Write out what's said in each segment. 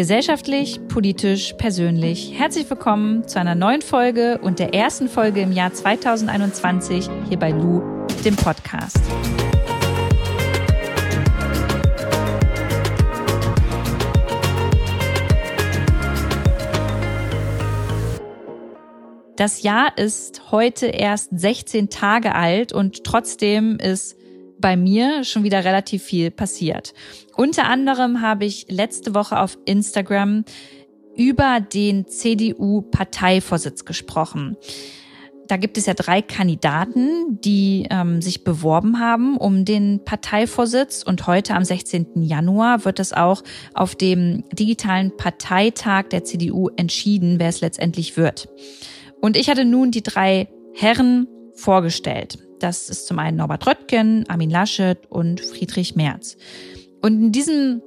Gesellschaftlich, politisch, persönlich. Herzlich willkommen zu einer neuen Folge und der ersten Folge im Jahr 2021 hier bei Lu, dem Podcast. Das Jahr ist heute erst 16 Tage alt und trotzdem ist bei mir schon wieder relativ viel passiert. Unter anderem habe ich letzte Woche auf Instagram über den CDU-Parteivorsitz gesprochen. Da gibt es ja drei Kandidaten, die ähm, sich beworben haben um den Parteivorsitz. Und heute am 16. Januar wird es auch auf dem digitalen Parteitag der CDU entschieden, wer es letztendlich wird. Und ich hatte nun die drei Herren vorgestellt. Das ist zum einen Norbert Röttgen, Armin Laschet und Friedrich Merz. Und in diesem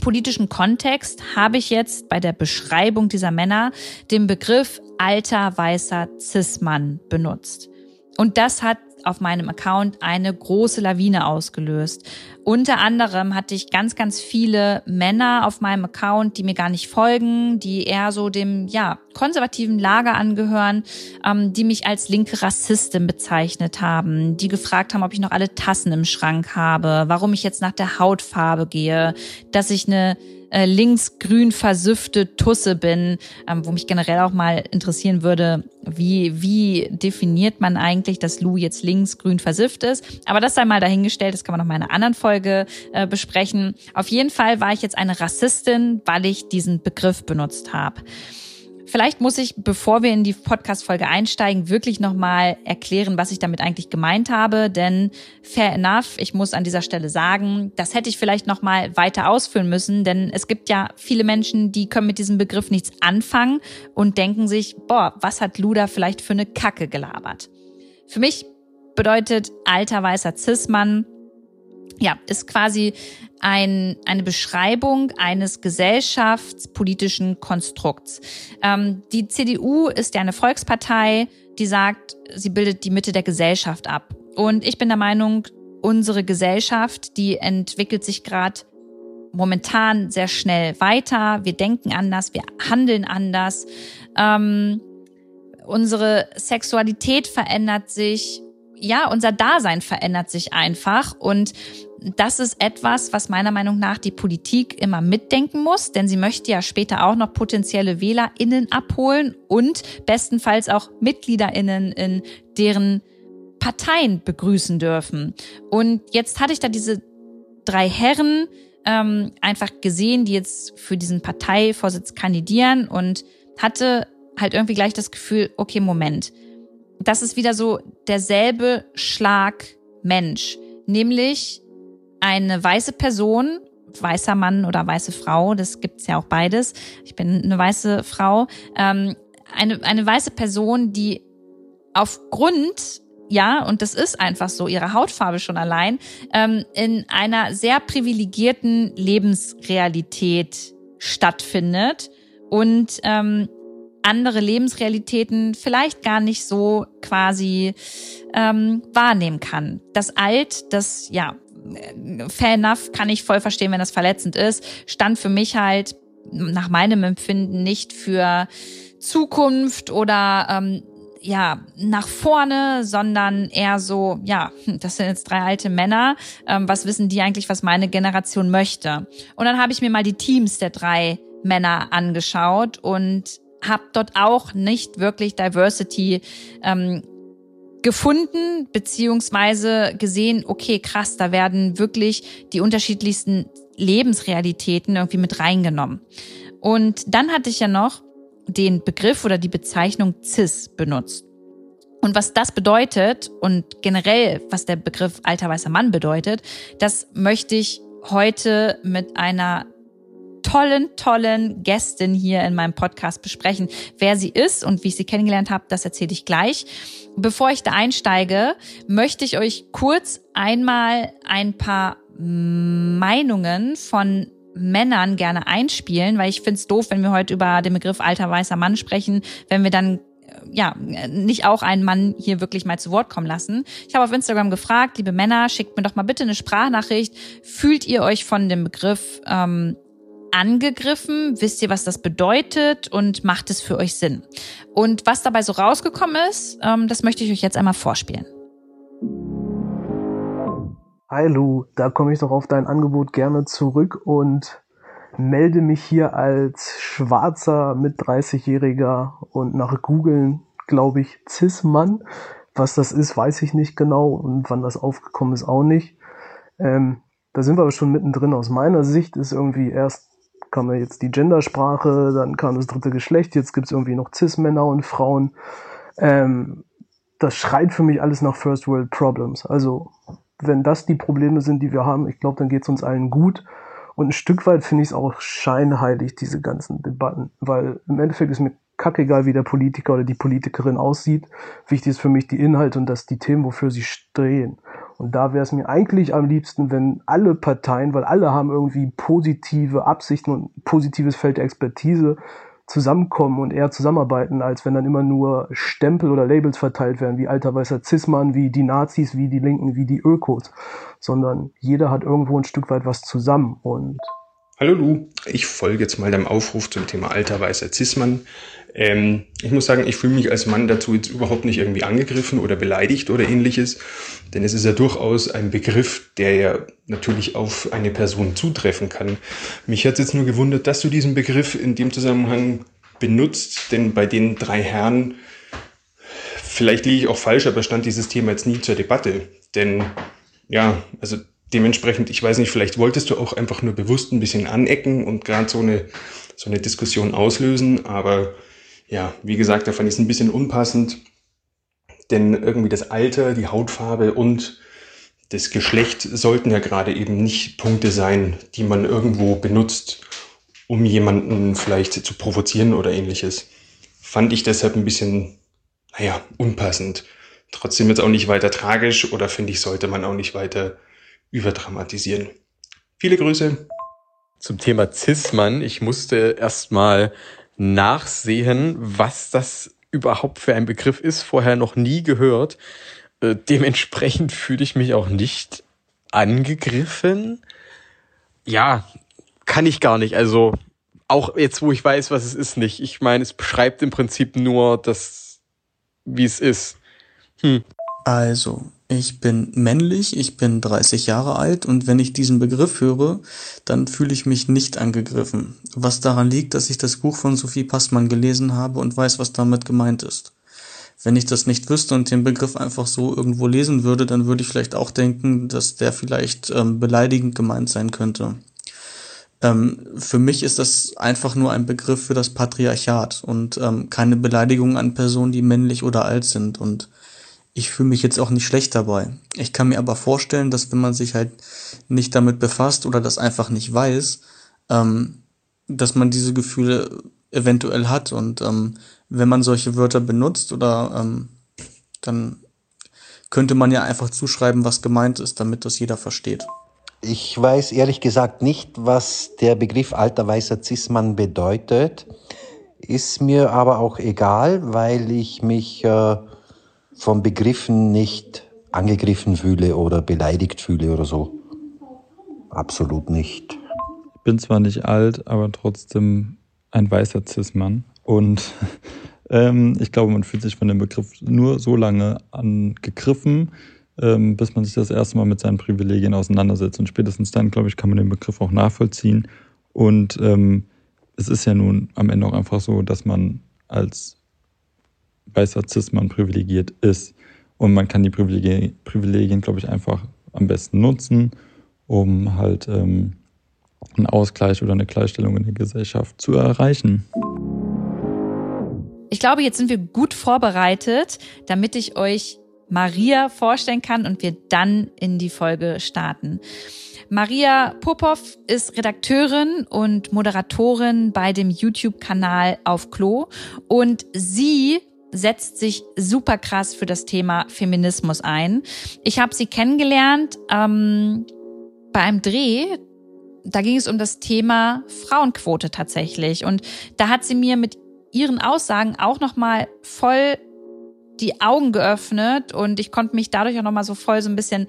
politischen Kontext habe ich jetzt bei der Beschreibung dieser Männer den Begriff alter weißer Cis-Mann benutzt. Und das hat auf meinem Account eine große Lawine ausgelöst. Unter anderem hatte ich ganz, ganz viele Männer auf meinem Account, die mir gar nicht folgen, die eher so dem, ja, konservativen Lager angehören, ähm, die mich als linke Rassistin bezeichnet haben, die gefragt haben, ob ich noch alle Tassen im Schrank habe, warum ich jetzt nach der Hautfarbe gehe, dass ich eine äh, linksgrün versüffte Tusse bin, ähm, wo mich generell auch mal interessieren würde, wie, wie definiert man eigentlich, dass Lou jetzt linksgrün versifft ist. Aber das sei mal dahingestellt, das kann man noch mal in einer anderen Folge äh, besprechen. Auf jeden Fall war ich jetzt eine Rassistin, weil ich diesen Begriff benutzt habe. Vielleicht muss ich, bevor wir in die Podcast-Folge einsteigen, wirklich nochmal erklären, was ich damit eigentlich gemeint habe. Denn fair enough, ich muss an dieser Stelle sagen, das hätte ich vielleicht nochmal weiter ausfüllen müssen. Denn es gibt ja viele Menschen, die können mit diesem Begriff nichts anfangen und denken sich, boah, was hat Luda vielleicht für eine Kacke gelabert? Für mich bedeutet alter weißer Cis-Mann, ja, ist quasi ein, eine Beschreibung eines gesellschaftspolitischen Konstrukts. Ähm, die CDU ist ja eine Volkspartei, die sagt, sie bildet die Mitte der Gesellschaft ab. Und ich bin der Meinung, unsere Gesellschaft, die entwickelt sich gerade momentan sehr schnell weiter. Wir denken anders, wir handeln anders. Ähm, unsere Sexualität verändert sich. Ja, unser Dasein verändert sich einfach. Und das ist etwas, was meiner Meinung nach die Politik immer mitdenken muss, denn sie möchte ja später auch noch potenzielle WählerInnen abholen und bestenfalls auch MitgliederInnen in deren Parteien begrüßen dürfen. Und jetzt hatte ich da diese drei Herren ähm, einfach gesehen, die jetzt für diesen Parteivorsitz kandidieren und hatte halt irgendwie gleich das Gefühl, okay, Moment, das ist wieder so derselbe Schlag Mensch, nämlich eine weiße Person, weißer Mann oder weiße Frau, das gibt's ja auch beides. Ich bin eine weiße Frau. Ähm, eine, eine weiße Person, die aufgrund ja, und das ist einfach so, ihre Hautfarbe schon allein, ähm, in einer sehr privilegierten Lebensrealität stattfindet und ähm, andere Lebensrealitäten vielleicht gar nicht so quasi ähm, wahrnehmen kann. Das Alt, das ja fair enough, kann ich voll verstehen, wenn das verletzend ist, stand für mich halt nach meinem Empfinden nicht für Zukunft oder ähm, ja, nach vorne, sondern eher so, ja, das sind jetzt drei alte Männer, ähm, was wissen die eigentlich, was meine Generation möchte? Und dann habe ich mir mal die Teams der drei Männer angeschaut und habe dort auch nicht wirklich Diversity ähm, gefunden beziehungsweise gesehen, okay, krass, da werden wirklich die unterschiedlichsten Lebensrealitäten irgendwie mit reingenommen. Und dann hatte ich ja noch den Begriff oder die Bezeichnung CIS benutzt. Und was das bedeutet und generell, was der Begriff alter weißer Mann bedeutet, das möchte ich heute mit einer tollen, tollen Gästin hier in meinem Podcast besprechen. Wer sie ist und wie ich sie kennengelernt habe, das erzähle ich gleich. Bevor ich da einsteige, möchte ich euch kurz einmal ein paar Meinungen von Männern gerne einspielen, weil ich finde es doof, wenn wir heute über den Begriff alter weißer Mann sprechen, wenn wir dann ja, nicht auch einen Mann hier wirklich mal zu Wort kommen lassen. Ich habe auf Instagram gefragt, liebe Männer, schickt mir doch mal bitte eine Sprachnachricht. Fühlt ihr euch von dem Begriff ähm, angegriffen? Wisst ihr, was das bedeutet? Und macht es für euch Sinn? Und was dabei so rausgekommen ist, ähm, das möchte ich euch jetzt einmal vorspielen. Hi Lu, da komme ich doch auf dein Angebot gerne zurück und melde mich hier als schwarzer mit 30-Jähriger und nach Googeln, glaube ich, Cis-Mann. Was das ist, weiß ich nicht genau und wann das aufgekommen ist, auch nicht. Ähm, da sind wir aber schon mittendrin. Aus meiner Sicht ist irgendwie erst kam ja jetzt die Gendersprache, dann kam das dritte Geschlecht, jetzt gibt's irgendwie noch Cis-Männer und Frauen. Ähm, das schreit für mich alles nach First World Problems. Also wenn das die Probleme sind, die wir haben, ich glaube, dann geht's uns allen gut. Und ein Stück weit finde ich es auch scheinheilig, diese ganzen Debatten, weil im Endeffekt ist mir kackegal, wie der Politiker oder die Politikerin aussieht. Wichtig ist für mich die Inhalte und dass die Themen, wofür sie stehen. Und da wäre es mir eigentlich am liebsten, wenn alle Parteien, weil alle haben irgendwie positive Absichten und positives Feld der Expertise, zusammenkommen und eher zusammenarbeiten, als wenn dann immer nur Stempel oder Labels verteilt werden, wie alter weißer Zismann, wie die Nazis, wie die Linken, wie die Ökos, sondern jeder hat irgendwo ein Stück weit was zusammen. Und Hallo Lu, ich folge jetzt mal deinem Aufruf zum Thema alter weißer Zismann. Ähm, ich muss sagen, ich fühle mich als Mann dazu jetzt überhaupt nicht irgendwie angegriffen oder beleidigt oder ähnliches, denn es ist ja durchaus ein Begriff, der ja natürlich auf eine Person zutreffen kann. Mich hat es jetzt nur gewundert, dass du diesen Begriff in dem Zusammenhang benutzt, denn bei den drei Herren, vielleicht liege ich auch falsch, aber stand dieses Thema jetzt nie zur Debatte. Denn ja, also dementsprechend, ich weiß nicht, vielleicht wolltest du auch einfach nur bewusst ein bisschen anecken und gerade so eine, so eine Diskussion auslösen. Aber ja, wie gesagt, da fand ich es ein bisschen unpassend, denn irgendwie das Alter, die Hautfarbe und das Geschlecht sollten ja gerade eben nicht Punkte sein, die man irgendwo benutzt, um jemanden vielleicht zu provozieren oder ähnliches. Fand ich deshalb ein bisschen, naja, unpassend. Trotzdem jetzt auch nicht weiter tragisch oder finde ich, sollte man auch nicht weiter überdramatisieren. Viele Grüße. Zum Thema Cis-Mann. Ich musste erstmal nachsehen, was das überhaupt für ein Begriff ist. Vorher noch nie gehört. Äh, dementsprechend fühle ich mich auch nicht angegriffen. Ja, kann ich gar nicht. Also auch jetzt, wo ich weiß, was es ist, nicht. Ich meine, es beschreibt im Prinzip nur das, wie es ist. Hm. Also, ich bin männlich, ich bin 30 Jahre alt und wenn ich diesen Begriff höre, dann fühle ich mich nicht angegriffen. Was daran liegt, dass ich das Buch von Sophie Passmann gelesen habe und weiß, was damit gemeint ist. Wenn ich das nicht wüsste und den Begriff einfach so irgendwo lesen würde, dann würde ich vielleicht auch denken, dass der vielleicht ähm, beleidigend gemeint sein könnte. Ähm, für mich ist das einfach nur ein Begriff für das Patriarchat und ähm, keine Beleidigung an Personen, die männlich oder alt sind und ich fühle mich jetzt auch nicht schlecht dabei. Ich kann mir aber vorstellen, dass wenn man sich halt nicht damit befasst oder das einfach nicht weiß, ähm, dass man diese Gefühle eventuell hat. Und ähm, wenn man solche Wörter benutzt oder ähm, dann könnte man ja einfach zuschreiben, was gemeint ist, damit das jeder versteht. Ich weiß ehrlich gesagt nicht, was der Begriff alter weißer Zismann bedeutet. Ist mir aber auch egal, weil ich mich äh, von Begriffen nicht angegriffen fühle oder beleidigt fühle oder so. Absolut nicht. Ich bin zwar nicht alt, aber trotzdem ein weißer Cis-Mann. Und ähm, ich glaube, man fühlt sich von dem Begriff nur so lange angegriffen, ähm, bis man sich das erste Mal mit seinen Privilegien auseinandersetzt. Und spätestens dann, glaube ich, kann man den Begriff auch nachvollziehen. Und ähm, es ist ja nun am Ende auch einfach so, dass man als weißer Cis-Mann privilegiert ist. Und man kann die Privilegien, Privilegien glaube ich, einfach am besten nutzen, um halt ähm, einen Ausgleich oder eine Gleichstellung in der Gesellschaft zu erreichen. Ich glaube, jetzt sind wir gut vorbereitet, damit ich euch Maria vorstellen kann und wir dann in die Folge starten. Maria Popov ist Redakteurin und Moderatorin bei dem YouTube-Kanal Auf Klo und sie setzt sich super krass für das Thema Feminismus ein. Ich habe sie kennengelernt ähm, bei einem Dreh. Da ging es um das Thema Frauenquote tatsächlich. Und da hat sie mir mit ihren Aussagen auch nochmal voll die Augen geöffnet und ich konnte mich dadurch auch nochmal so voll so ein bisschen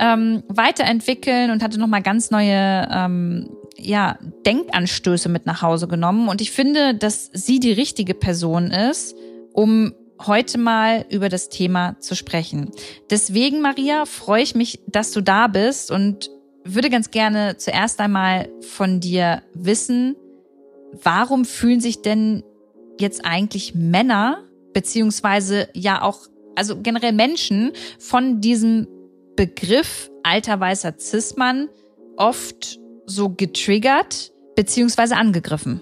ähm, weiterentwickeln und hatte nochmal ganz neue ähm, ja, Denkanstöße mit nach Hause genommen und ich finde, dass sie die richtige Person ist, um heute mal über das Thema zu sprechen. Deswegen, Maria, freue ich mich, dass du da bist und würde ganz gerne zuerst einmal von dir wissen, warum fühlen sich denn jetzt eigentlich Männer, beziehungsweise ja auch, also generell Menschen von diesem Begriff alter weißer Cis-Mann oft so getriggert, beziehungsweise angegriffen?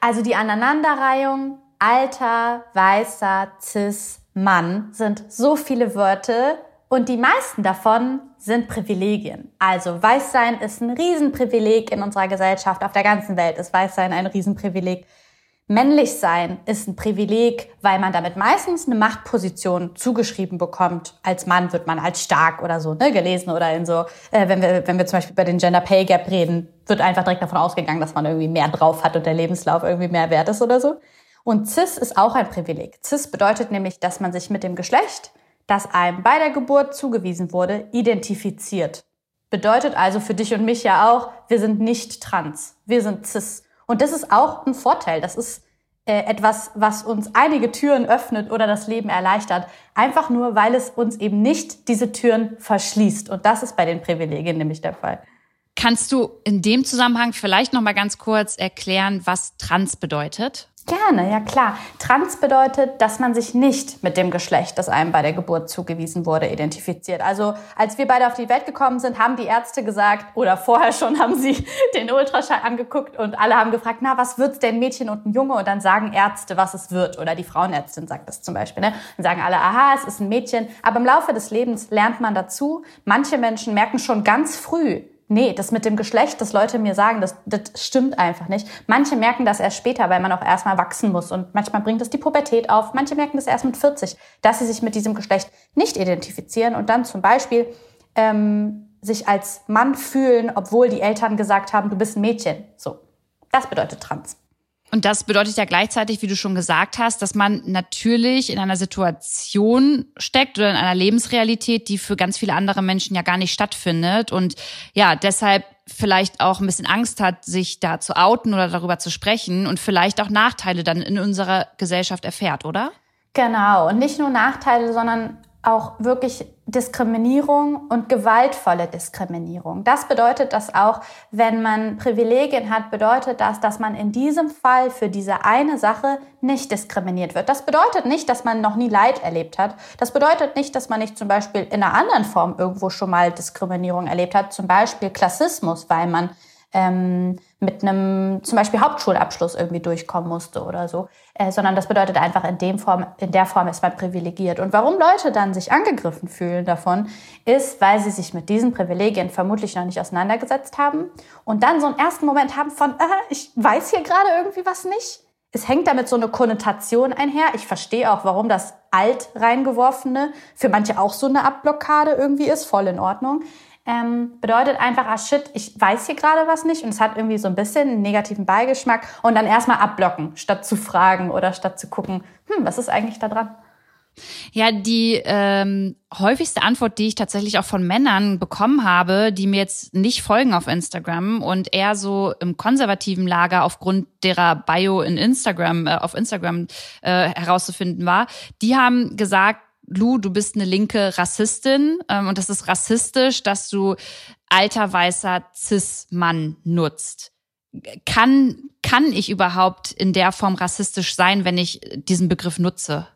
Also die Aneinanderreihung alter, weißer, cis, Mann sind so viele Wörter und die meisten davon sind Privilegien. Also Weißsein ist ein Riesenprivileg in unserer Gesellschaft. Auf der ganzen Welt ist Weißsein ein Riesenprivileg. Männlich sein ist ein Privileg, weil man damit meistens eine Machtposition zugeschrieben bekommt. Als Mann wird man als stark oder so ne, gelesen oder in so, äh, wenn wir wenn wir zum Beispiel über den Gender Pay Gap reden, wird einfach direkt davon ausgegangen, dass man irgendwie mehr drauf hat und der Lebenslauf irgendwie mehr wert ist oder so. Und cis ist auch ein Privileg. Cis bedeutet nämlich, dass man sich mit dem Geschlecht, das einem bei der Geburt zugewiesen wurde, identifiziert. Bedeutet also für dich und mich ja auch, wir sind nicht trans, wir sind cis. Und das ist auch ein Vorteil. Das ist äh, etwas, was uns einige Türen öffnet oder das Leben erleichtert. Einfach nur, weil es uns eben nicht diese Türen verschließt. Und das ist bei den Privilegien nämlich der Fall. Kannst du in dem Zusammenhang vielleicht noch mal ganz kurz erklären, was trans bedeutet? Gerne, ja klar. Trans bedeutet, dass man sich nicht mit dem Geschlecht, das einem bei der Geburt zugewiesen wurde, identifiziert. Also als wir beide auf die Welt gekommen sind, haben die Ärzte gesagt, oder vorher schon haben sie den Ultraschall angeguckt und alle haben gefragt, na, was wird's denn, Mädchen und ein Junge? Und dann sagen Ärzte, was es wird. Oder die Frauenärztin sagt das zum Beispiel. Ne? Dann sagen alle, aha, es ist ein Mädchen. Aber im Laufe des Lebens lernt man dazu. Manche Menschen merken schon ganz früh, nee, das mit dem Geschlecht, das Leute mir sagen, das, das stimmt einfach nicht. Manche merken das erst später, weil man auch erstmal wachsen muss und manchmal bringt es die Pubertät auf. Manche merken das erst mit 40, dass sie sich mit diesem Geschlecht nicht identifizieren und dann zum Beispiel ähm, sich als Mann fühlen, obwohl die Eltern gesagt haben, du bist ein Mädchen. So, das bedeutet trans. Und das bedeutet ja gleichzeitig, wie du schon gesagt hast, dass man natürlich in einer Situation steckt oder in einer Lebensrealität, die für ganz viele andere Menschen ja gar nicht stattfindet und ja, deshalb vielleicht auch ein bisschen Angst hat, sich da zu outen oder darüber zu sprechen und vielleicht auch Nachteile dann in unserer Gesellschaft erfährt, oder? Genau. Und nicht nur Nachteile, sondern auch wirklich Diskriminierung und gewaltvolle Diskriminierung. Das bedeutet dass auch, wenn man Privilegien hat, bedeutet das, dass man in diesem Fall für diese eine Sache nicht diskriminiert wird. Das bedeutet nicht, dass man noch nie Leid erlebt hat. Das bedeutet nicht, dass man nicht zum Beispiel in einer anderen Form irgendwo schon mal Diskriminierung erlebt hat, zum Beispiel Klassismus, weil man ähm, mit einem zum Beispiel Hauptschulabschluss irgendwie durchkommen musste oder so, äh, sondern das bedeutet einfach in dem Form, in der Form ist man privilegiert. Und warum Leute dann sich angegriffen fühlen davon, ist, weil sie sich mit diesen Privilegien vermutlich noch nicht auseinandergesetzt haben und dann so einen ersten Moment haben von, äh, ich weiß hier gerade irgendwie was nicht. Es hängt damit so eine Konnotation einher. Ich verstehe auch, warum das alt reingeworfene für manche auch so eine Abblockade irgendwie ist, voll in Ordnung ähm, bedeutet einfach, ah shit, ich weiß hier gerade was nicht und es hat irgendwie so ein bisschen einen negativen Beigeschmack und dann erstmal abblocken, statt zu fragen oder statt zu gucken, hm, was ist eigentlich da dran? Ja, die ähm, häufigste Antwort, die ich tatsächlich auch von Männern bekommen habe, die mir jetzt nicht folgen auf Instagram und eher so im konservativen Lager aufgrund derer Bio in Instagram, äh, auf Instagram äh, herauszufinden war, die haben gesagt, Lu, du bist eine linke Rassistin ähm, und das ist rassistisch, dass du alter weißer Cis-Mann nutzt. Kann, kann ich überhaupt in der Form rassistisch sein, wenn ich diesen Begriff nutze?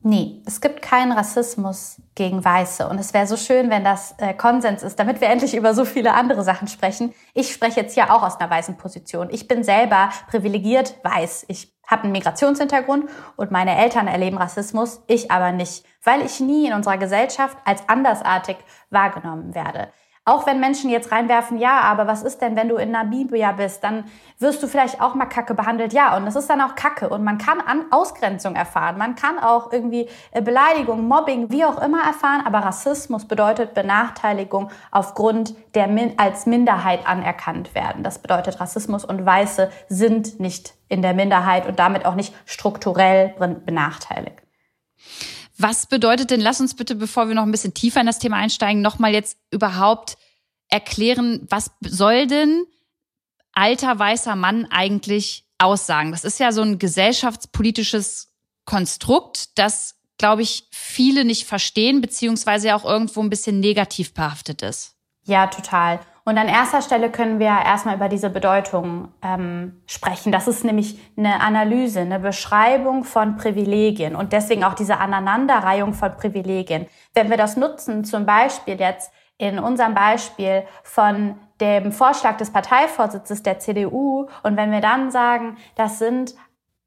Nee, es gibt keinen Rassismus gegen Weiße. Und es wäre so schön, wenn das äh, Konsens ist, damit wir endlich über so viele andere Sachen sprechen. Ich spreche jetzt ja auch aus einer weißen Position. Ich bin selber privilegiert weiß. Ich habe einen Migrationshintergrund und meine Eltern erleben Rassismus, ich aber nicht, weil ich nie in unserer Gesellschaft als andersartig wahrgenommen werde. Auch wenn Menschen jetzt reinwerfen, ja, aber was ist denn, wenn du in Namibia bist, dann wirst du vielleicht auch mal Kacke behandelt. Ja, und das ist dann auch Kacke. Und man kann an Ausgrenzung erfahren. Man kann auch irgendwie äh, Beleidigung, Mobbing, wie auch immer erfahren. Aber Rassismus bedeutet Benachteiligung aufgrund der Min als Minderheit anerkannt werden. Das bedeutet Rassismus und Weiße sind nicht in der Minderheit und damit auch nicht strukturell benachteiligt. Was bedeutet denn, lass uns bitte, bevor wir noch ein bisschen tiefer in das Thema einsteigen, nochmal jetzt überhaupt erklären, was soll denn alter weißer Mann eigentlich aussagen? Das ist ja so ein gesellschaftspolitisches Konstrukt, das, glaube ich, viele nicht verstehen, beziehungsweise auch irgendwo ein bisschen negativ behaftet ist. Ja, total. Und an erster Stelle können wir erstmal über diese Bedeutung ähm, sprechen. Das ist nämlich eine Analyse, eine Beschreibung von Privilegien und deswegen auch diese Aneinanderreihung von Privilegien. Wenn wir das nutzen, zum Beispiel jetzt in unserem Beispiel von dem Vorschlag des Parteivorsitzes der CDU und wenn wir dann sagen, das sind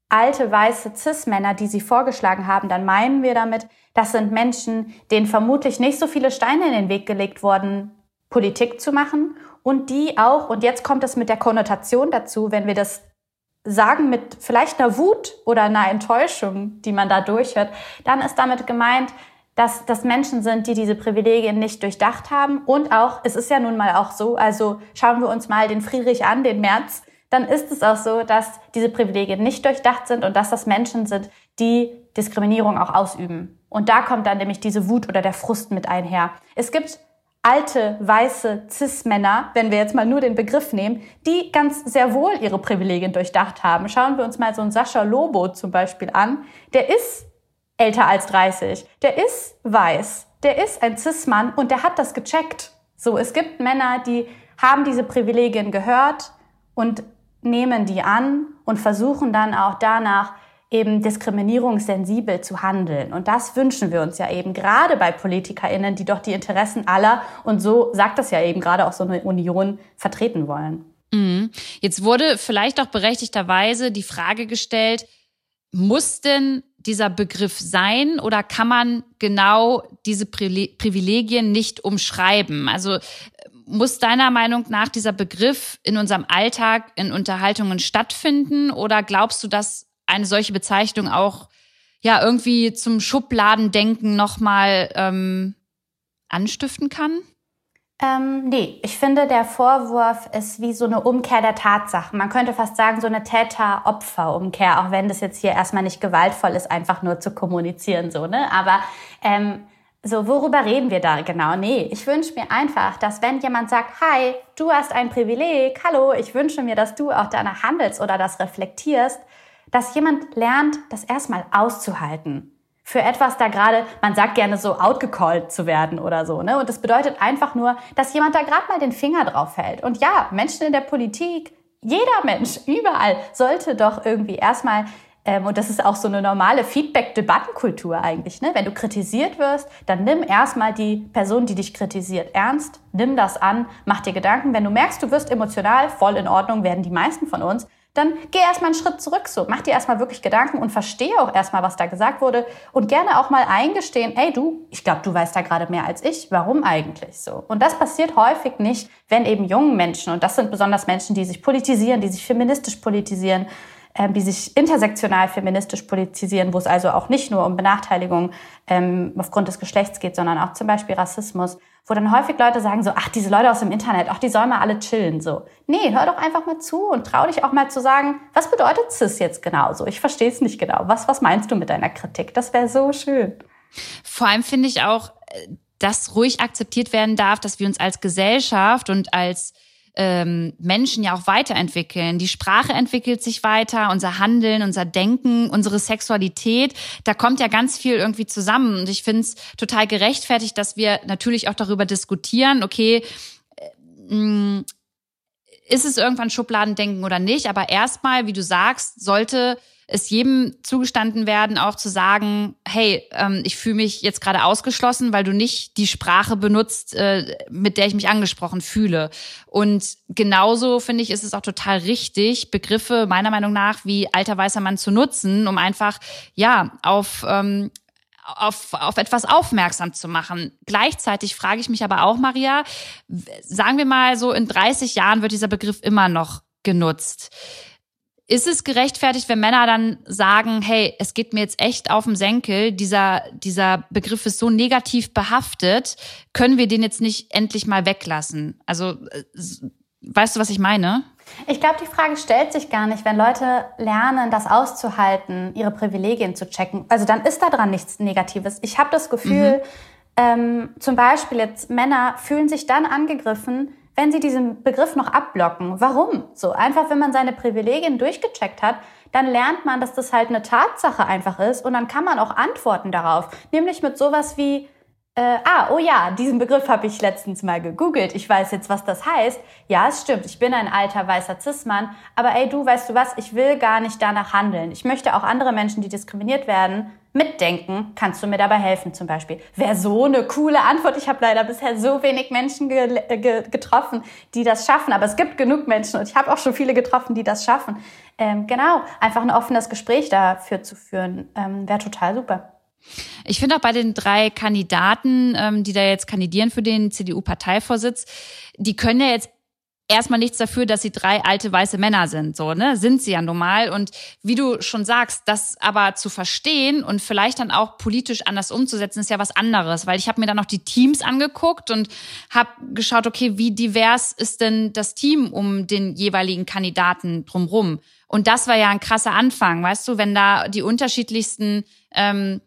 alte weiße Cis-Männer, die sie vorgeschlagen haben, dann meinen wir damit, das sind Menschen, denen vermutlich nicht so viele Steine in den Weg gelegt wurden, Politik zu machen und die auch, und jetzt kommt es mit der Konnotation dazu, wenn wir das sagen mit vielleicht einer Wut oder einer Enttäuschung, die man da durchhört, dann ist damit gemeint, dass das Menschen sind, die diese Privilegien nicht durchdacht haben. Und auch, es ist ja nun mal auch so, also schauen wir uns mal den Friedrich an, den März, dann ist es auch so, dass diese Privilegien nicht durchdacht sind und dass das Menschen sind, die Diskriminierung auch ausüben. Und da kommt dann nämlich diese Wut oder der Frust mit einher. Es gibt alte, weiße Cis-Männer, wenn wir jetzt mal nur den Begriff nehmen, die ganz sehr wohl ihre Privilegien durchdacht haben. Schauen wir uns mal so einen Sascha Lobo zum Beispiel an. Der ist älter als 30. Der ist weiß. Der ist ein Cis-Mann und der hat das gecheckt. So, es gibt Männer, die haben diese Privilegien gehört und nehmen die an und versuchen dann auch danach eben diskriminierungssensibel zu handeln. Und das wünschen wir uns ja eben gerade bei PolitikerInnen, die doch die Interessen aller, und so sagt das ja eben gerade auch so eine Union, vertreten wollen. Mhm. Jetzt wurde vielleicht auch berechtigterweise die Frage gestellt, muss denn dieser Begriff sein oder kann man genau diese Privilegien nicht umschreiben? Also muss deiner Meinung nach dieser Begriff in unserem Alltag in Unterhaltungen stattfinden oder glaubst du, dass eine solche Bezeichnung auch ja irgendwie zum Schubladendenken nochmal ähm, anstiften kann? Ähm, nee, ich finde, der Vorwurf ist wie so eine Umkehr der Tatsachen. Man könnte fast sagen, so eine Täter-Opfer-Umkehr, auch wenn das jetzt hier erstmal nicht gewaltvoll ist, einfach nur zu kommunizieren, so, ne? Aber ähm, so, worüber reden wir da genau? Nee, ich wünsche mir einfach, dass wenn jemand sagt, hi, du hast ein Privileg, hallo, ich wünsche mir, dass du auch danach handelst oder das reflektierst, dass jemand lernt, das erstmal auszuhalten für etwas da gerade, man sagt gerne so outgecallt zu werden oder so, ne? Und das bedeutet einfach nur, dass jemand da gerade mal den Finger drauf hält. Und ja, Menschen in der Politik, jeder Mensch, überall, sollte doch irgendwie erstmal ähm, und das ist auch so eine normale Feedback-Debattenkultur eigentlich. Ne? Wenn du kritisiert wirst, dann nimm erstmal die Person, die dich kritisiert, ernst. Nimm das an, mach dir Gedanken. Wenn du merkst, du wirst emotional, voll in Ordnung, werden die meisten von uns dann geh erstmal einen Schritt zurück so. Mach dir erstmal wirklich Gedanken und verstehe auch erstmal, was da gesagt wurde und gerne auch mal eingestehen, ey du, ich glaube, du weißt da gerade mehr als ich. Warum eigentlich so? Und das passiert häufig nicht, wenn eben jungen Menschen, und das sind besonders Menschen, die sich politisieren, die sich feministisch politisieren, die sich intersektional feministisch politisieren, wo es also auch nicht nur um Benachteiligung ähm, aufgrund des Geschlechts geht, sondern auch zum Beispiel Rassismus, wo dann häufig Leute sagen so, ach, diese Leute aus dem Internet, ach, die sollen mal alle chillen, so. Nee, hör doch einfach mal zu und trau dich auch mal zu sagen, was bedeutet CIS jetzt genau so? Ich verstehe es nicht genau. Was, was meinst du mit deiner Kritik? Das wäre so schön. Vor allem finde ich auch, äh, dass ruhig akzeptiert werden darf, dass wir uns als Gesellschaft und als ähm, Menschen ja auch weiterentwickeln. Die Sprache entwickelt sich weiter, unser Handeln, unser Denken, unsere Sexualität. Da kommt ja ganz viel irgendwie zusammen. Und ich finde es total gerechtfertigt, dass wir natürlich auch darüber diskutieren, okay, äh, mm, ist es irgendwann Schubladendenken oder nicht? Aber erstmal, wie du sagst, sollte es jedem zugestanden werden, auch zu sagen, hey, ähm, ich fühle mich jetzt gerade ausgeschlossen, weil du nicht die Sprache benutzt, äh, mit der ich mich angesprochen fühle. Und genauso finde ich, ist es auch total richtig, Begriffe meiner Meinung nach wie alter weißer Mann zu nutzen, um einfach ja auf ähm, auf, auf etwas aufmerksam zu machen. Gleichzeitig frage ich mich aber auch, Maria, sagen wir mal so, in 30 Jahren wird dieser Begriff immer noch genutzt. Ist es gerechtfertigt, wenn Männer dann sagen, hey, es geht mir jetzt echt auf den Senkel, dieser, dieser Begriff ist so negativ behaftet, können wir den jetzt nicht endlich mal weglassen? Also, äh, weißt du, was ich meine? Ich glaube, die Frage stellt sich gar nicht, wenn Leute lernen, das auszuhalten, ihre Privilegien zu checken. Also dann ist da dran nichts Negatives. Ich habe das Gefühl, mhm ähm, zum Beispiel jetzt Männer fühlen sich dann angegriffen, wenn sie diesen Begriff noch abblocken. Warum? So einfach, wenn man seine Privilegien durchgecheckt hat, dann lernt man, dass das halt eine Tatsache einfach ist und dann kann man auch antworten darauf. Nämlich mit sowas wie, äh, ah, oh ja, diesen Begriff habe ich letztens mal gegoogelt. Ich weiß jetzt, was das heißt. Ja, es stimmt. Ich bin ein alter weißer Cis-Mann. Aber ey, du, weißt du was? Ich will gar nicht danach handeln. Ich möchte auch andere Menschen, die diskriminiert werden, mitdenken. Kannst du mir dabei helfen, zum Beispiel? Wäre so eine coole Antwort. Ich habe leider bisher so wenig Menschen ge ge getroffen, die das schaffen. Aber es gibt genug Menschen und ich habe auch schon viele getroffen, die das schaffen. Ähm, genau, einfach ein offenes Gespräch dafür zu führen, ähm, wäre total super. Ich finde auch bei den drei Kandidaten, ähm, die da jetzt kandidieren für den CDU-Parteivorsitz, die können ja jetzt erstmal nichts dafür, dass sie drei alte weiße Männer sind, so, ne? Sind sie ja normal. Und wie du schon sagst, das aber zu verstehen und vielleicht dann auch politisch anders umzusetzen, ist ja was anderes. Weil ich habe mir dann noch die Teams angeguckt und habe geschaut, okay, wie divers ist denn das Team um den jeweiligen Kandidaten drumrum? Und das war ja ein krasser Anfang, weißt du, wenn da die unterschiedlichsten ähm,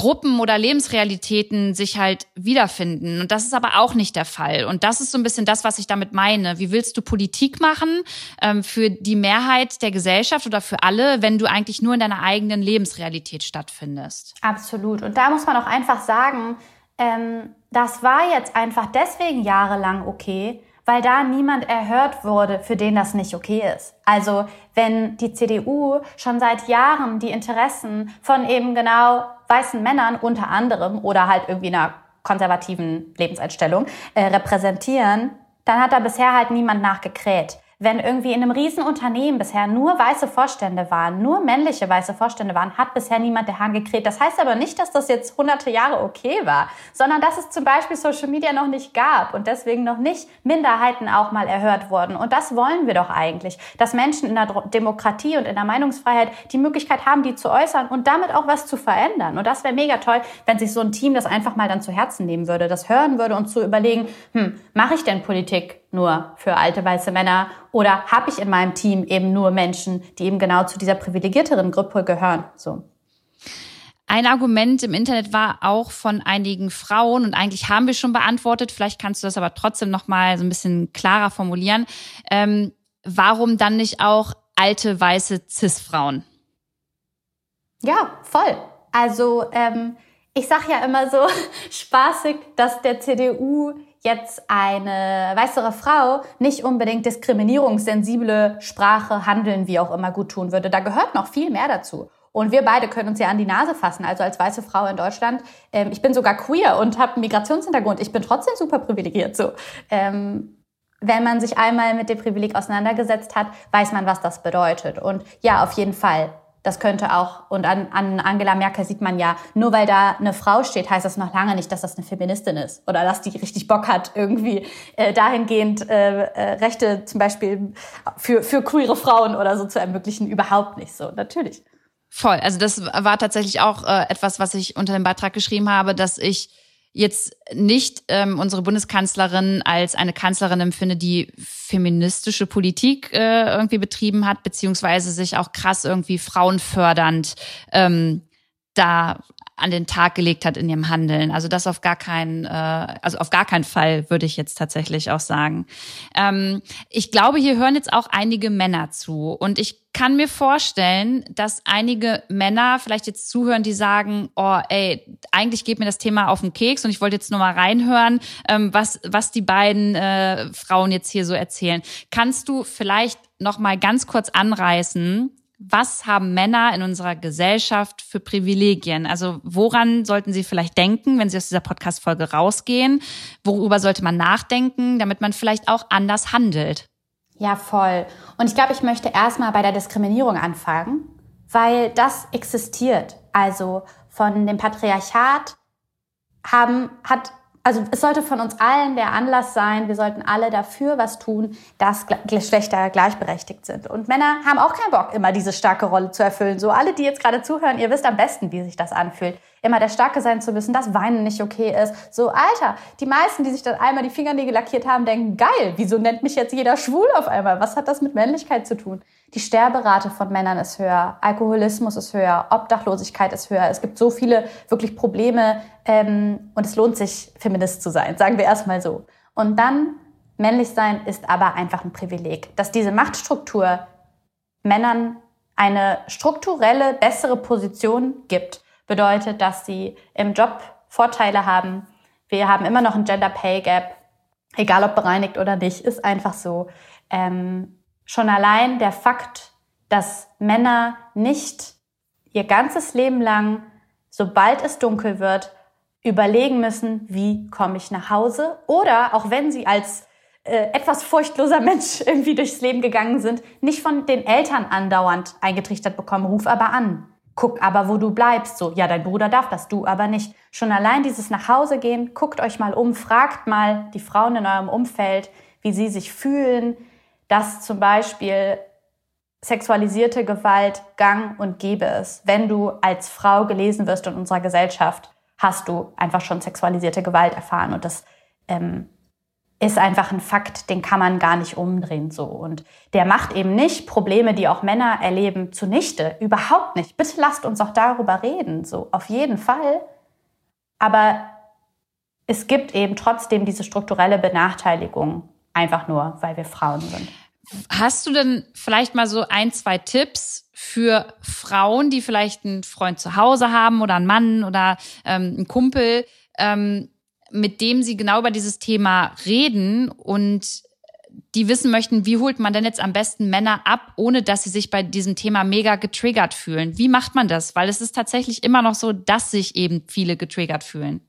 Gruppen oder Lebensrealitäten sich halt wiederfinden. Und das ist aber auch nicht der Fall. Und das ist so ein bisschen das, was ich damit meine. Wie willst du Politik machen ähm, für die Mehrheit der Gesellschaft oder für alle, wenn du eigentlich nur in deiner eigenen Lebensrealität stattfindest? Absolut. Und da muss man auch einfach sagen, ähm, das war jetzt einfach deswegen jahrelang okay, weil da niemand erhört wurde, für den das nicht okay ist. Also wenn die CDU schon seit Jahren die Interessen von eben genau weißen Männern unter anderem oder halt irgendwie einer konservativen Lebenseinstellung äh, repräsentieren, dann hat da bisher halt niemand nachgekräht wenn irgendwie in einem Riesenunternehmen bisher nur weiße Vorstände waren, nur männliche weiße Vorstände waren, hat bisher niemand der Hahn gekräht. Das heißt aber nicht, dass das jetzt hunderte Jahre okay war, sondern dass es zum Beispiel Social Media noch nicht gab und deswegen noch nicht Minderheiten auch mal erhört wurden. Und das wollen wir doch eigentlich, dass Menschen in der Demokratie und in der Meinungsfreiheit die Möglichkeit haben, die zu äußern und damit auch was zu verändern. Und das wäre mega toll, wenn sich so ein Team das einfach mal dann zu Herzen nehmen würde, das hören würde und zu überlegen, hm, mache ich denn Politik nur für alte weiße Männer oder habe ich in meinem Team eben nur Menschen, die eben genau zu dieser privilegierteren Gruppe gehören? So. Ein Argument im Internet war auch von einigen Frauen und eigentlich haben wir schon beantwortet. Vielleicht kannst du das aber trotzdem noch mal so ein bisschen klarer formulieren. Ähm, warum dann nicht auch alte weiße cis-Frauen? Ja, voll. Also ähm, ich sage ja immer so spaßig, dass der CDU jetzt eine weißere Frau nicht unbedingt diskriminierungssensible Sprache, Handeln, wie auch immer gut tun würde. Da gehört noch viel mehr dazu. Und wir beide können uns ja an die Nase fassen. Also als weiße Frau in Deutschland, ähm, ich bin sogar queer und habe einen Migrationshintergrund. Ich bin trotzdem super privilegiert. So, ähm, wenn man sich einmal mit dem Privileg auseinandergesetzt hat, weiß man, was das bedeutet. Und ja, auf jeden Fall. Das könnte auch, und an, an Angela Merkel sieht man ja, nur weil da eine Frau steht, heißt das noch lange nicht, dass das eine Feministin ist oder dass die richtig Bock hat, irgendwie äh, dahingehend äh, äh, Rechte zum Beispiel für, für queere Frauen oder so zu ermöglichen. Überhaupt nicht so, natürlich. Voll. Also das war tatsächlich auch äh, etwas, was ich unter dem Beitrag geschrieben habe, dass ich jetzt nicht ähm, unsere Bundeskanzlerin als eine Kanzlerin empfinde, die feministische Politik äh, irgendwie betrieben hat, beziehungsweise sich auch krass irgendwie frauenfördernd ähm, da an den Tag gelegt hat in ihrem Handeln. Also das auf gar keinen, äh, also auf gar keinen Fall würde ich jetzt tatsächlich auch sagen. Ähm, ich glaube, hier hören jetzt auch einige Männer zu und ich kann mir vorstellen, dass einige Männer vielleicht jetzt zuhören, die sagen, oh, ey, eigentlich geht mir das Thema auf den Keks und ich wollte jetzt nur mal reinhören, ähm, was, was die beiden äh, Frauen jetzt hier so erzählen. Kannst du vielleicht noch mal ganz kurz anreißen, was haben Männer in unserer Gesellschaft für Privilegien? Also woran sollten sie vielleicht denken, wenn sie aus dieser Podcast-Folge rausgehen? Worüber sollte man nachdenken, damit man vielleicht auch anders handelt? Ja, voll. Und ich glaube, ich möchte erstmal bei der Diskriminierung anfangen, weil das existiert. Also von dem Patriarchat haben, hat also es sollte von uns allen der Anlass sein, wir sollten alle dafür was tun, dass Geschlechter gleichberechtigt sind. Und Männer haben auch keinen Bock, immer diese starke Rolle zu erfüllen. So alle, die jetzt gerade zuhören, ihr wisst am besten, wie sich das anfühlt. Immer der Starke sein zu müssen, dass Weinen nicht okay ist. So, Alter, die meisten, die sich dann einmal die Fingernägel lackiert haben, denken, geil, wieso nennt mich jetzt jeder schwul auf einmal? Was hat das mit Männlichkeit zu tun? Die Sterberate von Männern ist höher, Alkoholismus ist höher, Obdachlosigkeit ist höher. Es gibt so viele wirklich Probleme ähm, und es lohnt sich, Feminist zu sein, sagen wir erstmal so. Und dann, männlich sein ist aber einfach ein Privileg. Dass diese Machtstruktur Männern eine strukturelle, bessere Position gibt, bedeutet, dass sie im Job Vorteile haben. Wir haben immer noch ein Gender Pay Gap, egal ob bereinigt oder nicht, ist einfach so. Ähm, schon allein der Fakt, dass Männer nicht ihr ganzes Leben lang, sobald es dunkel wird, überlegen müssen, wie komme ich nach Hause oder auch wenn sie als äh, etwas furchtloser Mensch irgendwie durchs Leben gegangen sind, nicht von den Eltern andauernd eingetrichtert bekommen, ruf aber an. Guck aber, wo du bleibst. So, ja, dein Bruder darf das, du aber nicht. Schon allein dieses nach Hause gehen, guckt euch mal um, fragt mal die Frauen in eurem Umfeld, wie sie sich fühlen, dass zum Beispiel sexualisierte Gewalt gang und gäbe ist. Wenn du als Frau gelesen wirst in unserer Gesellschaft, hast du einfach schon sexualisierte Gewalt erfahren und das ähm, ist einfach ein Fakt, den kann man gar nicht umdrehen so. Und der macht eben nicht Probleme, die auch Männer erleben, zunichte. Überhaupt nicht. Bitte lasst uns auch darüber reden, so auf jeden Fall. Aber es gibt eben trotzdem diese strukturelle Benachteiligung, einfach nur, weil wir Frauen sind. Hast du denn vielleicht mal so ein, zwei Tipps für Frauen, die vielleicht einen Freund zu Hause haben oder einen Mann oder ähm, einen Kumpel, ähm, mit dem sie genau über dieses Thema reden und die wissen möchten, wie holt man denn jetzt am besten Männer ab, ohne dass sie sich bei diesem Thema mega getriggert fühlen. Wie macht man das? Weil es ist tatsächlich immer noch so, dass sich eben viele getriggert fühlen.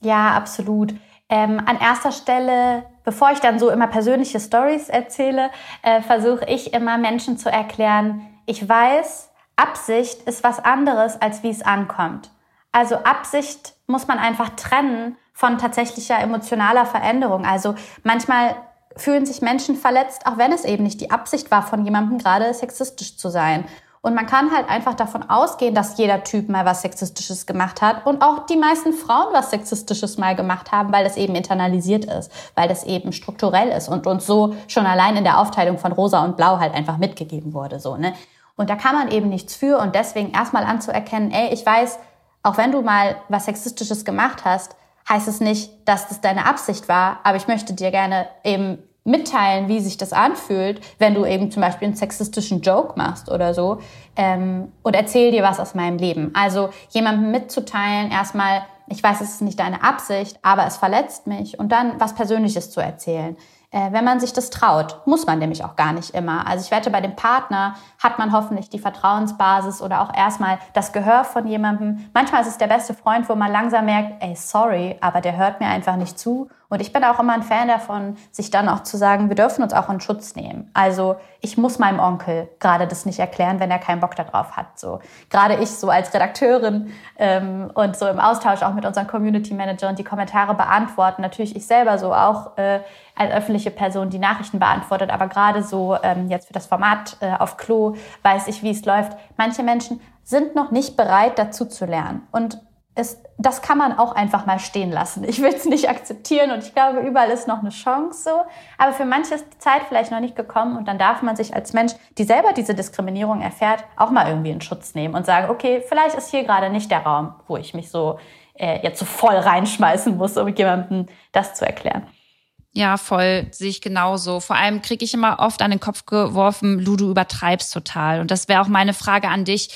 Ja, absolut. Ähm, an erster Stelle, bevor ich dann so immer persönliche Stories erzähle, äh, versuche ich immer Menschen zu erklären, ich weiß, Absicht ist was anderes, als wie es ankommt. Also Absicht muss man einfach trennen von tatsächlicher emotionaler Veränderung. Also manchmal fühlen sich Menschen verletzt, auch wenn es eben nicht die Absicht war, von jemandem gerade sexistisch zu sein. Und man kann halt einfach davon ausgehen, dass jeder Typ mal was Sexistisches gemacht hat und auch die meisten Frauen was Sexistisches mal gemacht haben, weil das eben internalisiert ist, weil das eben strukturell ist und uns so schon allein in der Aufteilung von Rosa und Blau halt einfach mitgegeben wurde, so, ne? Und da kann man eben nichts für und deswegen erstmal anzuerkennen, ey, ich weiß, auch wenn du mal was Sexistisches gemacht hast, heißt es nicht, dass das deine Absicht war, aber ich möchte dir gerne eben mitteilen, wie sich das anfühlt, wenn du eben zum Beispiel einen sexistischen Joke machst oder so ähm, und erzähl dir was aus meinem Leben. Also jemandem mitzuteilen, erstmal, ich weiß, es ist nicht deine Absicht, aber es verletzt mich und dann was Persönliches zu erzählen. Äh, wenn man sich das traut, muss man nämlich auch gar nicht immer. Also ich wette, bei dem Partner hat man hoffentlich die Vertrauensbasis oder auch erstmal das Gehör von jemandem. Manchmal ist es der beste Freund, wo man langsam merkt, ey, sorry, aber der hört mir einfach nicht zu. Und ich bin auch immer ein Fan davon, sich dann auch zu sagen, wir dürfen uns auch in Schutz nehmen. Also ich muss meinem Onkel gerade das nicht erklären, wenn er keinen Bock darauf hat. So gerade ich so als Redakteurin ähm, und so im Austausch auch mit unseren Community Manager und die Kommentare beantworten. Natürlich ich selber so auch äh, als öffentliche Person die Nachrichten beantwortet, aber gerade so ähm, jetzt für das Format äh, auf Klo weiß ich, wie es läuft. Manche Menschen sind noch nicht bereit, dazu zu lernen und es, das kann man auch einfach mal stehen lassen. Ich will es nicht akzeptieren und ich glaube, überall ist noch eine Chance so. Aber für manche ist die Zeit vielleicht noch nicht gekommen und dann darf man sich als Mensch, die selber diese Diskriminierung erfährt, auch mal irgendwie in Schutz nehmen und sagen, okay, vielleicht ist hier gerade nicht der Raum, wo ich mich so äh, jetzt so voll reinschmeißen muss, um jemandem das zu erklären. Ja, voll, sehe ich genauso. Vor allem kriege ich immer oft an den Kopf geworfen, Lu, du übertreibst total. Und das wäre auch meine Frage an dich.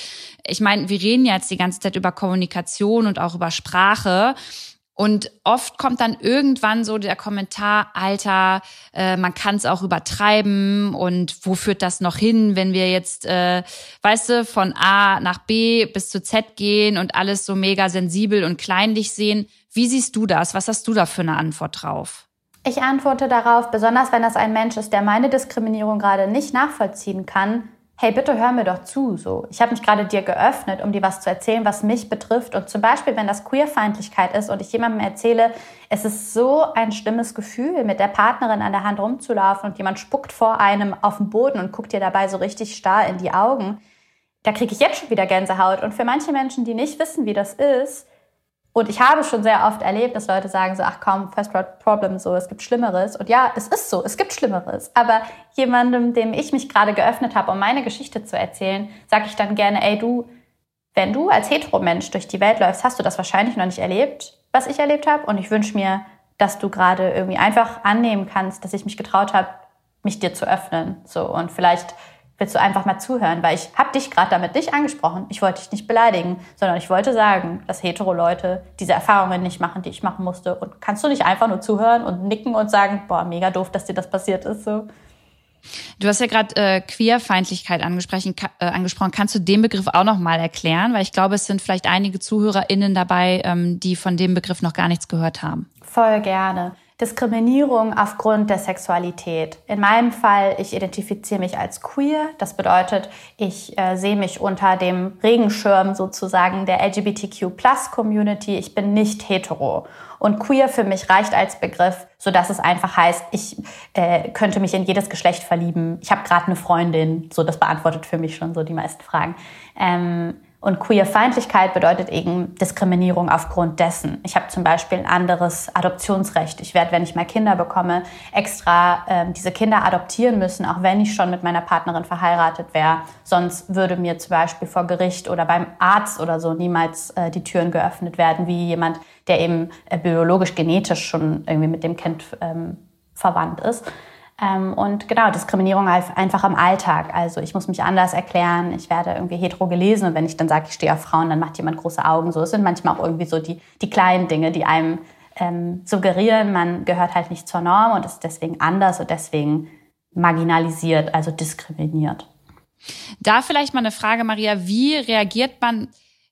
Ich meine, wir reden ja jetzt die ganze Zeit über Kommunikation und auch über Sprache. Und oft kommt dann irgendwann so der Kommentar, Alter, äh, man kann es auch übertreiben und wo führt das noch hin, wenn wir jetzt, äh, weißt du, von A nach B bis zu Z gehen und alles so mega sensibel und kleinlich sehen. Wie siehst du das? Was hast du da für eine Antwort drauf? Ich antworte darauf, besonders wenn das ein Mensch ist, der meine Diskriminierung gerade nicht nachvollziehen kann. Hey, bitte hör mir doch zu. So, ich habe mich gerade dir geöffnet, um dir was zu erzählen, was mich betrifft. Und zum Beispiel, wenn das Queerfeindlichkeit ist und ich jemandem erzähle, es ist so ein schlimmes Gefühl, mit der Partnerin an der Hand rumzulaufen und jemand spuckt vor einem auf den Boden und guckt dir dabei so richtig starr in die Augen. Da kriege ich jetzt schon wieder Gänsehaut. Und für manche Menschen, die nicht wissen, wie das ist, Und ich habe schon sehr oft erlebt, dass Leute sagen so, ach komm, First World Problem, so, es gibt Schlimmeres. Und ja, es ist so, es gibt Schlimmeres. Aber jemandem, dem ich mich gerade geöffnet habe, um meine Geschichte zu erzählen, sage ich dann gerne, ey du, wenn du als Heteromensch durch die Welt läufst, hast du das wahrscheinlich noch nicht erlebt, was ich erlebt habe. Und ich wünsche mir, dass du gerade irgendwie einfach annehmen kannst, dass ich mich getraut habe, mich dir zu öffnen. So und vielleicht willst du einfach mal zuhören, weil ich habe dich gerade damit nicht angesprochen. Ich wollte dich nicht beleidigen, sondern ich wollte sagen, dass hetero Leute diese Erfahrungen nicht machen, die ich machen musste. Und kannst du nicht einfach nur zuhören und nicken und sagen, boah, mega doof, dass dir das passiert ist so. Du hast ja gerade äh, Queerfeindlichkeit angesprochen. Äh, angesprochen. Kannst du den Begriff auch noch mal erklären? Weil ich glaube, es sind vielleicht einige ZuhörerInnen dabei, ähm, die von dem Begriff noch gar nichts gehört haben. Voll gerne. Diskriminierung aufgrund der Sexualität. In meinem Fall, ich identifiziere mich als queer. Das bedeutet, ich äh, sehe mich unter dem Regenschirm sozusagen der LGBTQ-Plus-Community. Ich bin nicht hetero. Und queer für mich reicht als Begriff, so dass es einfach heißt, ich äh, könnte mich in jedes Geschlecht verlieben. Ich habe gerade eine Freundin. So, das beantwortet für mich schon so die meisten Fragen. Ähm, und Queerfeindlichkeit bedeutet eben Diskriminierung aufgrund dessen. Ich habe zum Beispiel ein anderes Adoptionsrecht. Ich werde, wenn ich mal Kinder bekomme, extra äh, diese Kinder adoptieren müssen, auch wenn ich schon mit meiner Partnerin verheiratet wäre. Sonst würde mir zum Beispiel vor Gericht oder beim Arzt oder so niemals äh, die Türen geöffnet werden, wie jemand, der eben äh, biologisch, genetisch schon irgendwie mit dem Kind ähm, verwandt ist. Ähm, und genau, Diskriminierung einfach im Alltag. Also ich muss mich anders erklären, ich werde irgendwie hetero gelesen und wenn ich dann sage, ich stehe auf Frauen, dann macht jemand große Augen. So, es sind manchmal auch irgendwie so die, die kleinen Dinge, die einem ähm, suggerieren, man gehört halt nicht zur Norm und ist deswegen anders und deswegen marginalisiert, also diskriminiert. Da vielleicht mal eine Frage, Maria, wie reagiert man,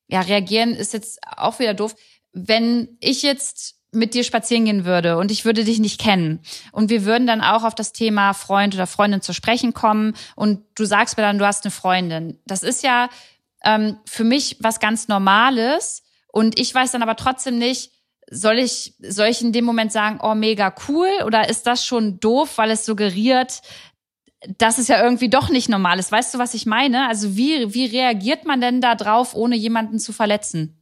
ja, reagieren ist jetzt auch wieder doof, wenn ich jetzt mit dir spazieren gehen würde und ich würde dich nicht kennen und wir würden dann auch auf das Thema Freund oder Freundin zu sprechen kommen und du sagst mir dann, du hast eine Freundin. Das ist ja ähm, für mich was ganz Normales und ich weiß dann aber trotzdem nicht, soll ich, soll ich in dem Moment sagen, oh, mega cool oder ist das schon doof, weil es suggeriert, dass es ja irgendwie doch nicht normal ist. Weißt du, was ich meine? Also wie, wie reagiert man denn da drauf, ohne jemanden zu verletzen?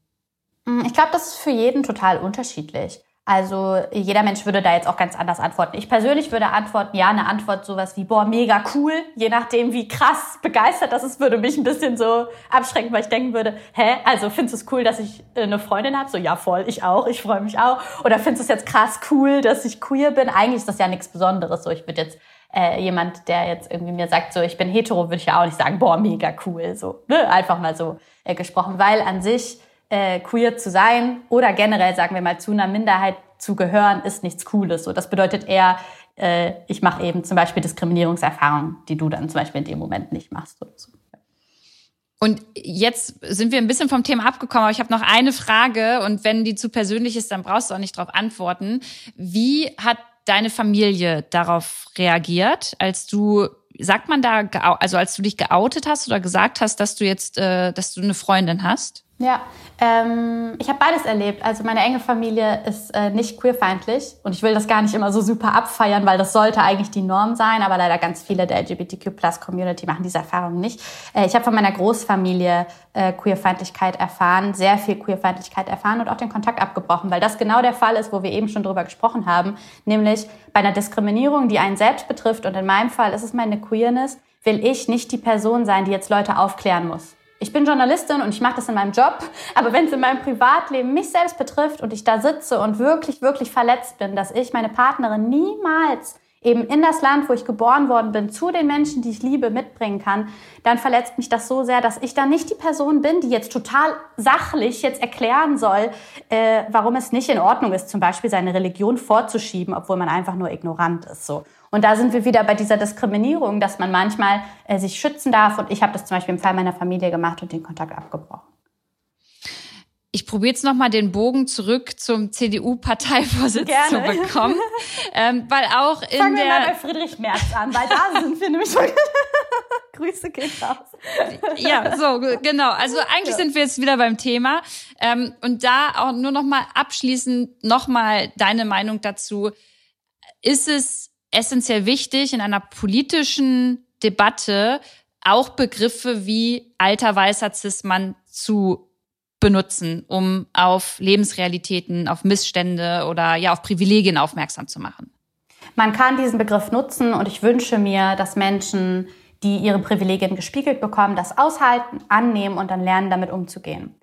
Mm, ich glaube, das ist für jeden total unterschiedlich. Also jeder Mensch würde da jetzt auch ganz anders antworten. Ich persönlich würde antworten, ja, eine Antwort sowas wie, boah, mega cool. Je nachdem, wie krass begeistert das ist, würde mich ein bisschen so abschrecken, weil ich denken würde, hä, also findest du es cool, dass ich äh, eine Freundin habe? So, ja, voll, ich auch, ich freue mich auch. Oder findest du es jetzt krass cool, dass ich queer bin? Eigentlich ist das ja nichts Besonderes. So, ich würde jetzt äh, jemand, der jetzt irgendwie mir sagt, so, ich bin hetero, würde ich ja auch nicht sagen, boah, mega cool. So, ne? einfach mal so äh, gesprochen, weil an sich äh, queer zu sein oder generell, sagen wir mal, zu einer Minderheit zu gehören, ist nichts Cooles. So, das bedeutet eher, äh, ich mache eben zum Beispiel Diskriminierungserfahrungen, die du dann zum Beispiel in dem Moment nicht machst oder so. Und jetzt sind wir ein bisschen vom Thema abgekommen, aber ich habe noch eine Frage und wenn die zu persönlich ist, dann brauchst du auch nicht darauf antworten. Wie hat deine Familie darauf reagiert, als du sagt man da also als du dich geoutet hast oder gesagt hast, dass du jetzt äh, dass du eine Freundin hast? Ja, ähm, ich habe beides erlebt. Also meine enge Familie ist äh, nicht queerfeindlich und ich will das gar nicht immer so super abfeiern, weil das sollte eigentlich die Norm sein, aber leider ganz viele der LGBTQ-Plus-Community machen diese Erfahrung nicht. Äh, ich habe von meiner Großfamilie äh, Queerfeindlichkeit erfahren, sehr viel Queerfeindlichkeit erfahren und auch den Kontakt abgebrochen, weil das genau der Fall ist, wo wir eben schon drüber gesprochen haben, nämlich bei einer Diskriminierung, die einen selbst betrifft und in meinem Fall ist es meine Queerness, will ich nicht die Person sein, die jetzt Leute aufklären muss ich bin Journalistin und ich mache das in meinem Job, aber wenn es in meinem Privatleben mich selbst betrifft und ich da sitze und wirklich, wirklich verletzt bin, dass ich meine Partnerin niemals eben in das Land, wo ich geboren worden bin, zu den Menschen, die ich liebe, mitbringen kann, dann verletzt mich das so sehr, dass ich da nicht die Person bin, die jetzt total sachlich jetzt erklären soll, äh, warum es nicht in Ordnung ist, zum Beispiel seine Religion vorzuschieben, obwohl man einfach nur ignorant ist. So. Und da sind wir wieder bei dieser Diskriminierung, dass man manchmal äh, sich schützen darf. Und ich habe das zum Beispiel im Fall meiner Familie gemacht und den Kontakt abgebrochen. Ich probiere jetzt nochmal den Bogen zurück zum CDU-Parteivorsitz zu bekommen. Ähm, weil auch in Fangen der... wir mal bei Friedrich Merz an, weil da sind wir nämlich... Grüße gehen raus. ja, so, genau. Also eigentlich ja. sind wir jetzt wieder beim Thema. Ähm, und da auch nur nochmal abschließend nochmal deine Meinung dazu. Ist es essentiell wichtig, in einer politischen Debatte auch Begriffe wie alter weißer Cis-Mann zu benutzen, um auf Lebensrealitäten, auf Missstände oder ja auf Privilegien aufmerksam zu machen? Man kann diesen Begriff nutzen und ich wünsche mir, dass Menschen, die ihre Privilegien gespiegelt bekommen, das aushalten, annehmen und dann lernen, damit umzugehen.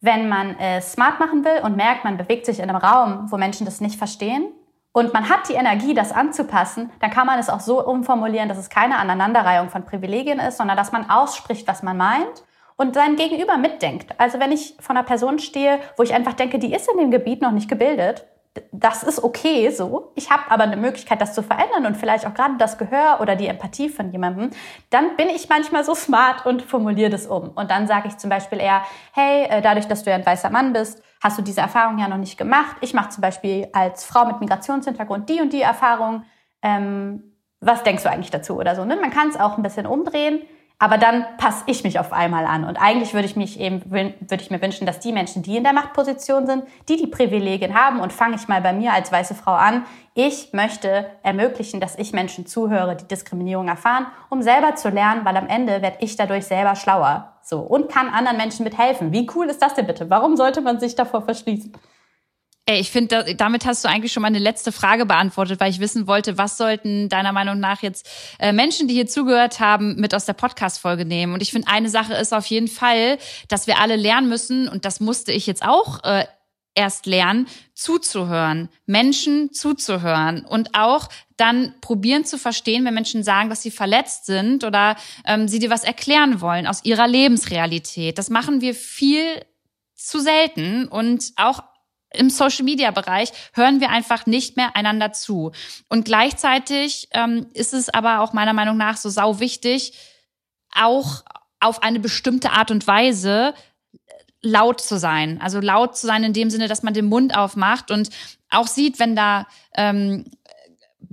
Wenn man es smart machen will und merkt, man bewegt sich in einem Raum, wo Menschen das nicht verstehen und man hat die Energie, das anzupassen, dann kann man es auch so umformulieren, dass es keine Aneinanderreihung von Privilegien ist, sondern dass man ausspricht, was man meint und sein Gegenüber mitdenkt. Also wenn ich vor einer Person stehe, wo ich einfach denke, die ist in dem Gebiet noch nicht gebildet, das ist okay so. Ich habe aber eine Möglichkeit, das zu verändern und vielleicht auch gerade das Gehör oder die Empathie von jemandem. Dann bin ich manchmal so smart und formuliere das um. Und dann sage ich zum Beispiel eher, hey, äh, dadurch, dass du ja ein weißer Mann bist, hast du diese Erfahrung ja noch nicht gemacht. Ich mache zum Beispiel als Frau mit Migrationshintergrund die und die Erfahrung. Ähm, was denkst du eigentlich dazu oder so? Ne? Man kann es auch ein bisschen umdrehen. Aber dann passe ich mich auf einmal an. Und eigentlich würde ich mich eben, würde ich mir wünschen, dass die Menschen, die in der Machtposition sind, die die Privilegien haben, und fange ich mal bei mir als weiße Frau an, ich möchte ermöglichen, dass ich Menschen zuhöre, die Diskriminierung erfahren, um selber zu lernen, weil am Ende werde ich dadurch selber schlauer. So. Und kann anderen Menschen mithelfen. Wie cool ist das denn bitte? Warum sollte man sich davor verschließen? Ey, ich finde, damit hast du eigentlich schon meine letzte Frage beantwortet, weil ich wissen wollte, was sollten deiner Meinung nach jetzt äh, Menschen, die hier zugehört haben, mit aus der Podcast-Folge nehmen? Und ich finde, eine Sache ist auf jeden Fall, dass wir alle lernen müssen, und das musste ich jetzt auch äh, erst lernen, zuzuhören, Menschen zuzuhören und auch dann probieren zu verstehen, wenn Menschen sagen, dass sie verletzt sind oder ähm, sie dir was erklären wollen aus ihrer Lebensrealität. Das machen wir viel zu selten und auch im Social-Media-Bereich hören wir einfach nicht mehr einander zu. Und gleichzeitig ähm, ist es aber auch meiner Meinung nach so sau wichtig, auch auf eine bestimmte Art und Weise laut zu sein. Also laut zu sein in dem Sinne, dass man den Mund aufmacht und auch sieht, wenn da ähm,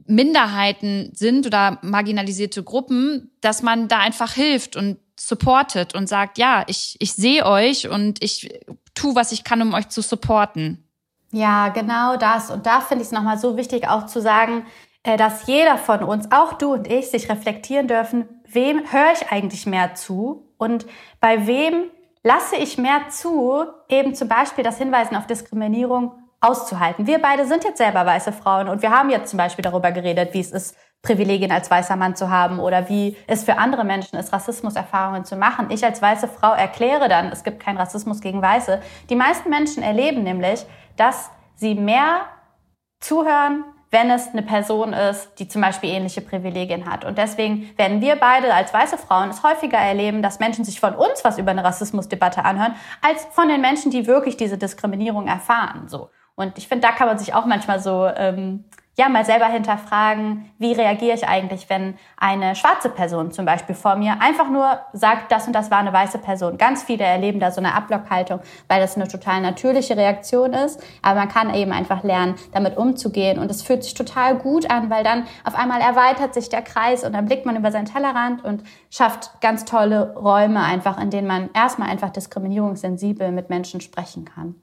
Minderheiten sind oder marginalisierte Gruppen, dass man da einfach hilft und supportet und sagt, ja, ich, ich sehe euch und ich tu, was ich kann, um euch zu supporten. Ja, genau das. Und da finde ich es nochmal so wichtig auch zu sagen, äh, dass jeder von uns, auch du und ich, sich reflektieren dürfen, wem höre ich eigentlich mehr zu und bei wem lasse ich mehr zu, eben zum Beispiel das Hinweisen auf Diskriminierung auszuhalten. Wir beide sind jetzt selber weiße Frauen und wir haben jetzt zum Beispiel darüber geredet, wie es ist, Privilegien als weißer Mann zu haben oder wie es für andere Menschen ist, Rassismuserfahrungen zu machen. Ich als weiße Frau erkläre dann, es gibt keinen Rassismus gegen Weiße. Die meisten Menschen erleben nämlich, dass sie mehr zuhören, wenn es eine Person ist, die zum Beispiel ähnliche Privilegien hat. Und deswegen werden wir beide als weiße Frauen es häufiger erleben, dass Menschen sich von uns was über eine Rassismusdebatte anhören, als von den Menschen, die wirklich diese Diskriminierung erfahren. So. Und ich finde, da kann man sich auch manchmal so ähm, ja mal selber hinterfragen, wie reagiere ich eigentlich, wenn eine schwarze Person zum Beispiel vor mir einfach nur sagt, das und das war eine weiße Person. Ganz viele erleben da so eine Ablockhaltung, weil das eine total natürliche Reaktion ist. Aber man kann eben einfach lernen, damit umzugehen. Und es fühlt sich total gut an, weil dann auf einmal erweitert sich der Kreis und dann blickt man über seinen Tellerrand und schafft ganz tolle Räume einfach, in denen man erstmal einfach diskriminierungssensibel mit Menschen sprechen kann.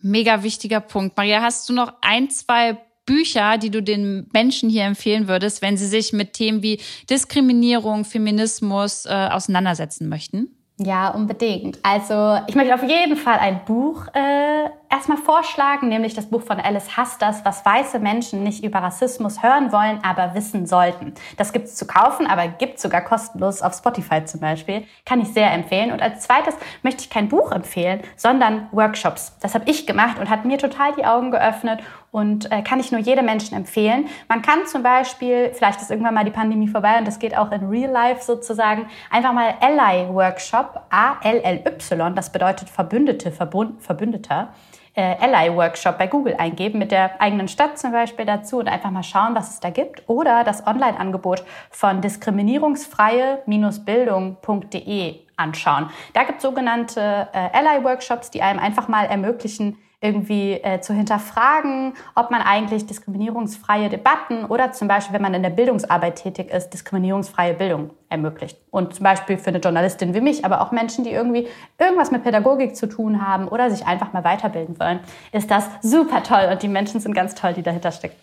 Mega wichtiger Punkt. Maria, hast du noch ein, zwei Bücher, die du den Menschen hier empfehlen würdest, wenn sie sich mit Themen wie Diskriminierung, Feminismus äh, auseinandersetzen möchten? Ja, unbedingt. Also ich möchte auf jeden Fall ein Buch äh, erstmal vorschlagen, nämlich das Buch von Alice Hasters, was weiße Menschen nicht über Rassismus hören wollen, aber wissen sollten. Das gibt's zu kaufen, aber gibt's sogar kostenlos auf Spotify zum Beispiel. Kann ich sehr empfehlen. Und als zweites möchte ich kein Buch empfehlen, sondern Workshops. Das habe ich gemacht und hat mir total die Augen geöffnet und äh, kann ich nur jedem Menschen empfehlen. Man kann zum Beispiel, vielleicht ist irgendwann mal die Pandemie vorbei und das geht auch in Real Life sozusagen, einfach mal Ally Workshop, A-L-L-Y, das bedeutet Verbündete, Verbund, Verbündeter, äh, Ally Workshop bei Google eingeben, mit der eigenen Stadt zum Beispiel dazu und einfach mal schauen, was es da gibt. Oder das Online-Angebot von diskriminierungsfreie-bildung.de anschauen. Da gibt es sogenannte äh, Ally Workshops, die einem einfach mal ermöglichen, irgendwie äh, zu hinterfragen, ob man eigentlich diskriminierungsfreie Debatten oder zum Beispiel, wenn man in der Bildungsarbeit tätig ist, diskriminierungsfreie Bildung ermöglicht. Und zum Beispiel für eine Journalistin wie mich, aber auch Menschen, die irgendwie irgendwas mit Pädagogik zu tun haben oder sich einfach mal weiterbilden wollen, ist das super toll und die Menschen sind ganz toll, die dahinter stecken.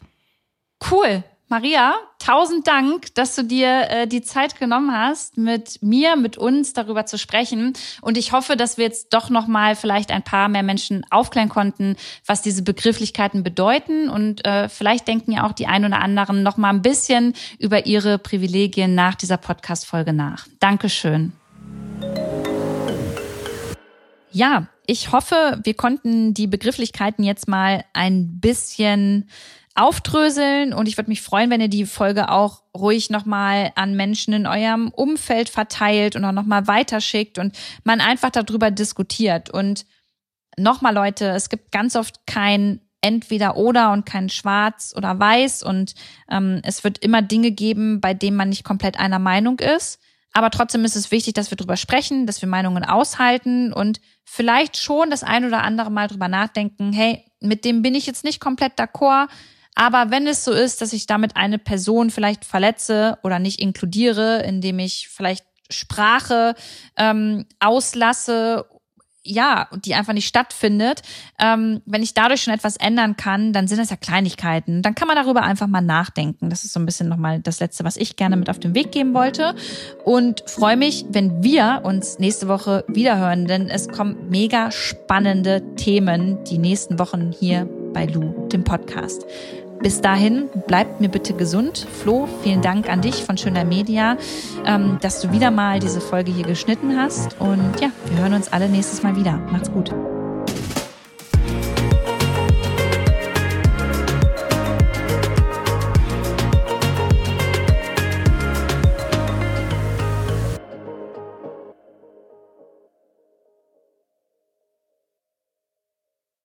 Cool. Maria, tausend Dank, dass du dir äh, die Zeit genommen hast, mit mir, mit uns darüber zu sprechen. Und ich hoffe, dass wir jetzt doch noch mal vielleicht ein paar mehr Menschen aufklären konnten, was diese Begrifflichkeiten bedeuten. Und äh, vielleicht denken ja auch die ein oder anderen noch mal ein bisschen über ihre Privilegien nach dieser Podcast-Folge nach. Dankeschön. Ja, ich hoffe, wir konnten die Begrifflichkeiten jetzt mal ein bisschen aufdröseln und ich würde mich freuen, wenn ihr die Folge auch ruhig nochmal an Menschen in eurem Umfeld verteilt und auch nochmal weiterschickt und man einfach darüber diskutiert. Und nochmal Leute, es gibt ganz oft kein entweder oder und kein schwarz oder weiß und ähm, es wird immer Dinge geben, bei denen man nicht komplett einer Meinung ist. Aber trotzdem ist es wichtig, dass wir drüber sprechen, dass wir Meinungen aushalten und vielleicht schon das ein oder andere Mal drüber nachdenken, hey, mit dem bin ich jetzt nicht komplett d'accord, aber wenn es so ist, dass ich damit eine Person vielleicht verletze oder nicht inkludiere, indem ich vielleicht Sprache ähm, auslasse, ja, die einfach nicht stattfindet, ähm, wenn ich dadurch schon etwas ändern kann, dann sind das ja Kleinigkeiten. Dann kann man darüber einfach mal nachdenken. Das ist so ein bisschen nochmal das Letzte, was ich gerne mit auf den Weg geben wollte. Und freue mich, wenn wir uns nächste Woche wiederhören, denn es kommen mega spannende Themen die nächsten Wochen hier bei Lou, dem Podcast. Bis dahin, bleibt mir bitte gesund. Flo, vielen Dank an dich von Schöner Media, ähm, dass du wieder mal diese Folge hier geschnitten hast. Und ja, wir hören uns alle nächstes Mal wieder. Macht's gut.